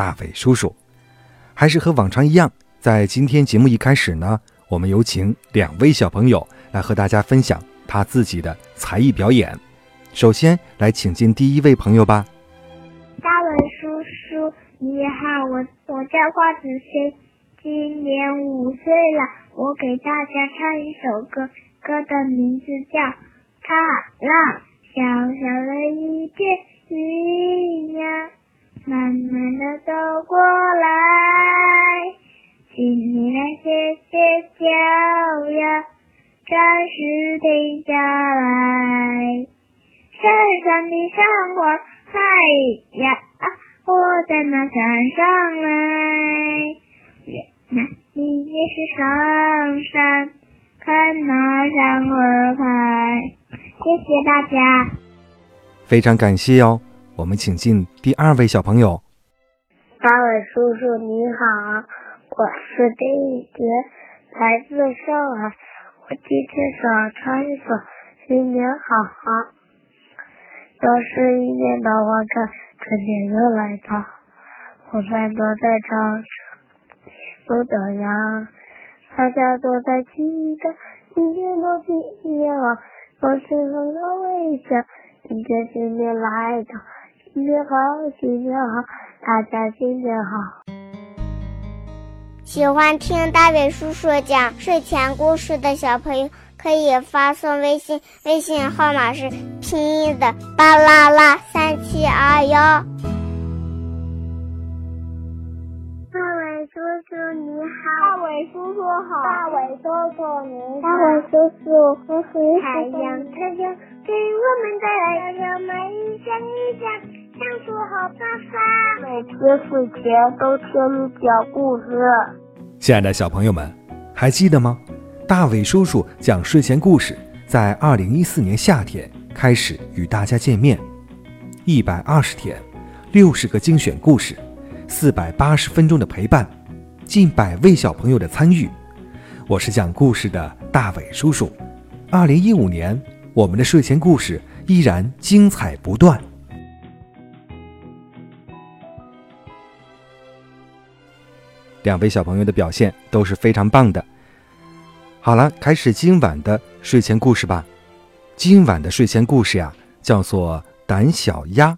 大伟叔叔，还是和往常一样，在今天节目一开始呢，我们有请两位小朋友来和大家分享他自己的才艺表演。首先来请进第一位朋友吧。大伟叔叔你好，我我叫花子轩，今年五岁了，我给大家唱一首歌，歌的名字叫《踏浪》，小小的一片云呀。慢慢的走过来，请你来歇歇脚呀，暂时停下来。山上的山花，嗨呀，我在那山上来。原来你也是上山看那山花开。谢谢大家，非常感谢哟。我们请进第二位小朋友。大伟叔叔你好，我是丁雨杰，来自上海。我今天想唱一首《新年好》。又是一年的花开，春天又来到，我们都在唱着的呀，大家都在期待，今天都比一年好，我心中的微笑，迎接新年来到。新年好，新年好，大家新年好。喜欢听大伟叔叔讲睡前故事的小朋友，可以发送微信，微信号码是拼音的巴啦啦三七二幺。大伟叔叔你好，大伟叔叔好，大伟叔叔你好，大伟叔叔，我是太阳，太阳给我们带来阳光，一闪一闪。相处好办法，每天睡前都听你讲故事。亲爱的小朋友们，还记得吗？大伟叔叔讲睡前故事，在二零一四年夏天开始与大家见面，一百二十天，六十个精选故事，四百八十分钟的陪伴，近百位小朋友的参与。我是讲故事的大伟叔叔。二零一五年，我们的睡前故事依然精彩不断。两位小朋友的表现都是非常棒的。好了，开始今晚的睡前故事吧。今晚的睡前故事呀，叫做《胆小鸭》。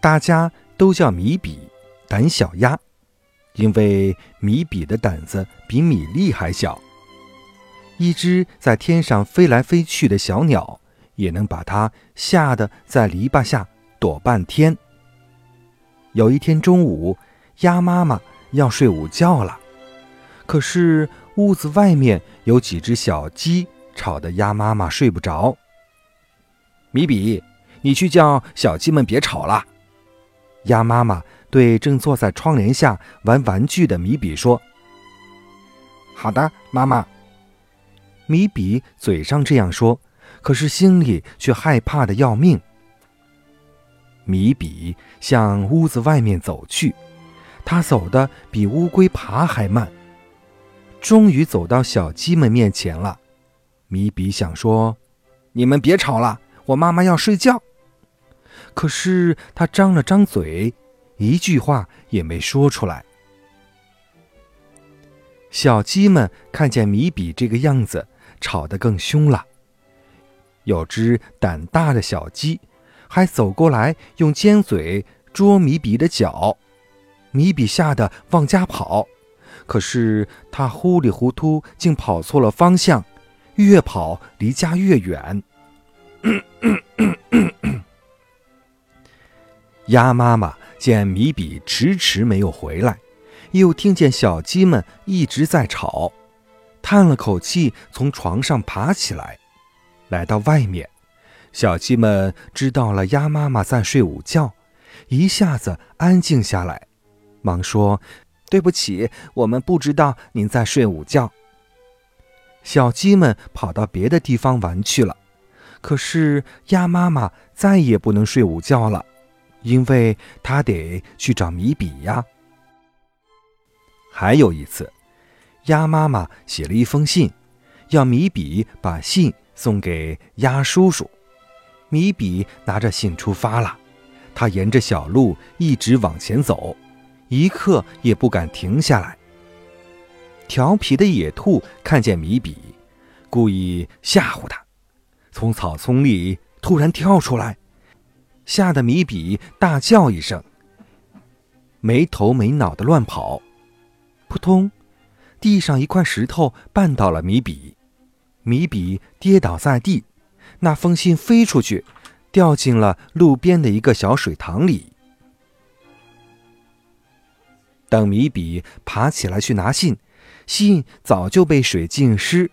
大家都叫米比胆小鸭，因为米比的胆子比米粒还小。一只在天上飞来飞去的小鸟，也能把它吓得在篱笆下躲半天。有一天中午，鸭妈妈要睡午觉了，可是屋子外面有几只小鸡，吵得鸭妈妈睡不着。米比，你去叫小鸡们别吵了。鸭妈妈对正坐在窗帘下玩玩具的米比说：“好的，妈妈。”米比嘴上这样说，可是心里却害怕的要命。米比向屋子外面走去，他走的比乌龟爬还慢。终于走到小鸡们面前了。米比想说：“你们别吵了，我妈妈要睡觉。”可是他张了张嘴，一句话也没说出来。小鸡们看见米比这个样子，吵得更凶了。有只胆大的小鸡。还走过来，用尖嘴啄米比的脚，米比吓得往家跑，可是他糊里糊涂竟跑错了方向，越跑离家越远。鸭妈妈见米比迟迟没有回来，又听见小鸡们一直在吵，叹了口气，从床上爬起来，来到外面。小鸡们知道了鸭妈妈在睡午觉，一下子安静下来，忙说：“对不起，我们不知道您在睡午觉。”小鸡们跑到别的地方玩去了。可是鸭妈妈再也不能睡午觉了，因为她得去找米比呀。还有一次，鸭妈妈写了一封信，要米比把信送给鸭叔叔。米比拿着信出发了，他沿着小路一直往前走，一刻也不敢停下来。调皮的野兔看见米比，故意吓唬他，从草丛里突然跳出来，吓得米比大叫一声，没头没脑的乱跑。扑通，地上一块石头绊倒了米比，米比跌倒在地。那封信飞出去，掉进了路边的一个小水塘里。等米比爬起来去拿信，信早就被水浸湿，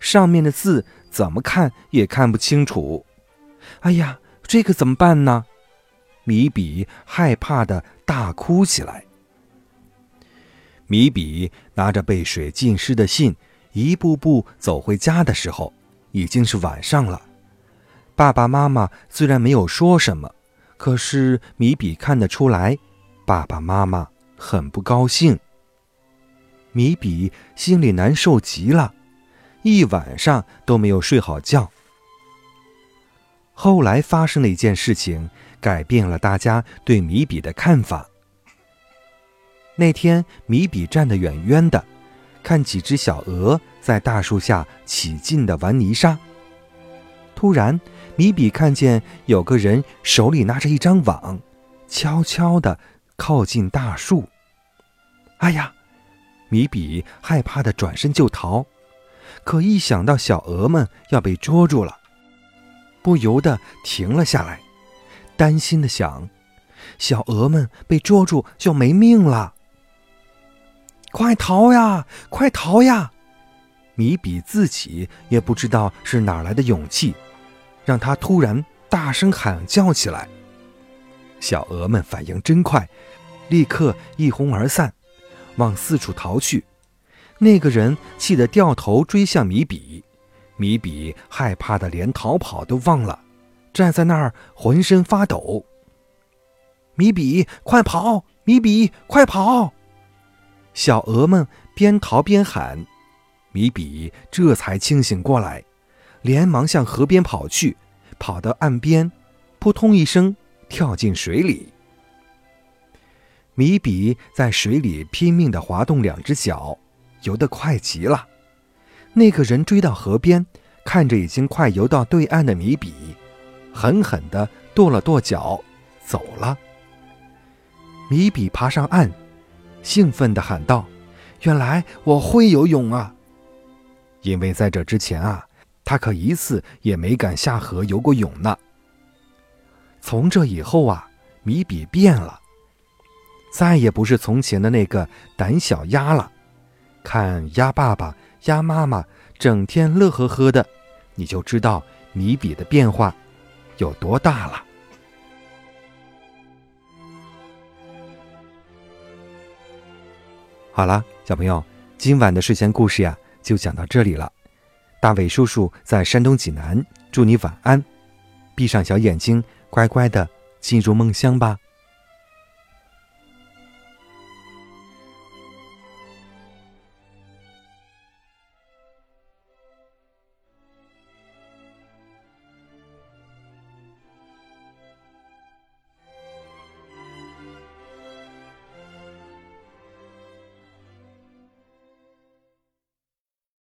上面的字怎么看也看不清楚。哎呀，这可怎么办呢？米比害怕的大哭起来。米比拿着被水浸湿的信，一步步走回家的时候，已经是晚上了。爸爸妈妈虽然没有说什么，可是米比看得出来，爸爸妈妈很不高兴。米比心里难受极了，一晚上都没有睡好觉。后来发生了一件事情，改变了大家对米比的看法。那天，米比站得远远的，看几只小鹅在大树下起劲地玩泥沙。突然，米比看见有个人手里拿着一张网，悄悄地靠近大树。哎呀！米比害怕的转身就逃，可一想到小鹅们要被捉住了，不由得停了下来，担心的想：小鹅们被捉住就没命了。快逃呀！快逃呀！米比自己也不知道是哪来的勇气。让他突然大声喊叫起来，小鹅们反应真快，立刻一哄而散，往四处逃去。那个人气得掉头追向米比，米比害怕的连逃跑都忘了，站在那儿浑身发抖。米比，快跑！米比，快跑！小鹅们边逃边喊，米比这才清醒过来。连忙向河边跑去，跑到岸边，扑通一声跳进水里。米比在水里拼命地滑动两只脚，游得快极了。那个人追到河边，看着已经快游到对岸的米比，狠狠地跺了跺脚，走了。米比爬上岸，兴奋地喊道：“原来我会游泳啊！因为在这之前啊。”他可一次也没敢下河游过泳呢。从这以后啊，米比变了，再也不是从前的那个胆小鸭了。看鸭爸爸、鸭妈妈整天乐呵呵的，你就知道米比的变化有多大了。好了，小朋友，今晚的睡前故事呀，就讲到这里了。大伟叔叔在山东济南，祝你晚安，闭上小眼睛，乖乖的进入梦乡吧。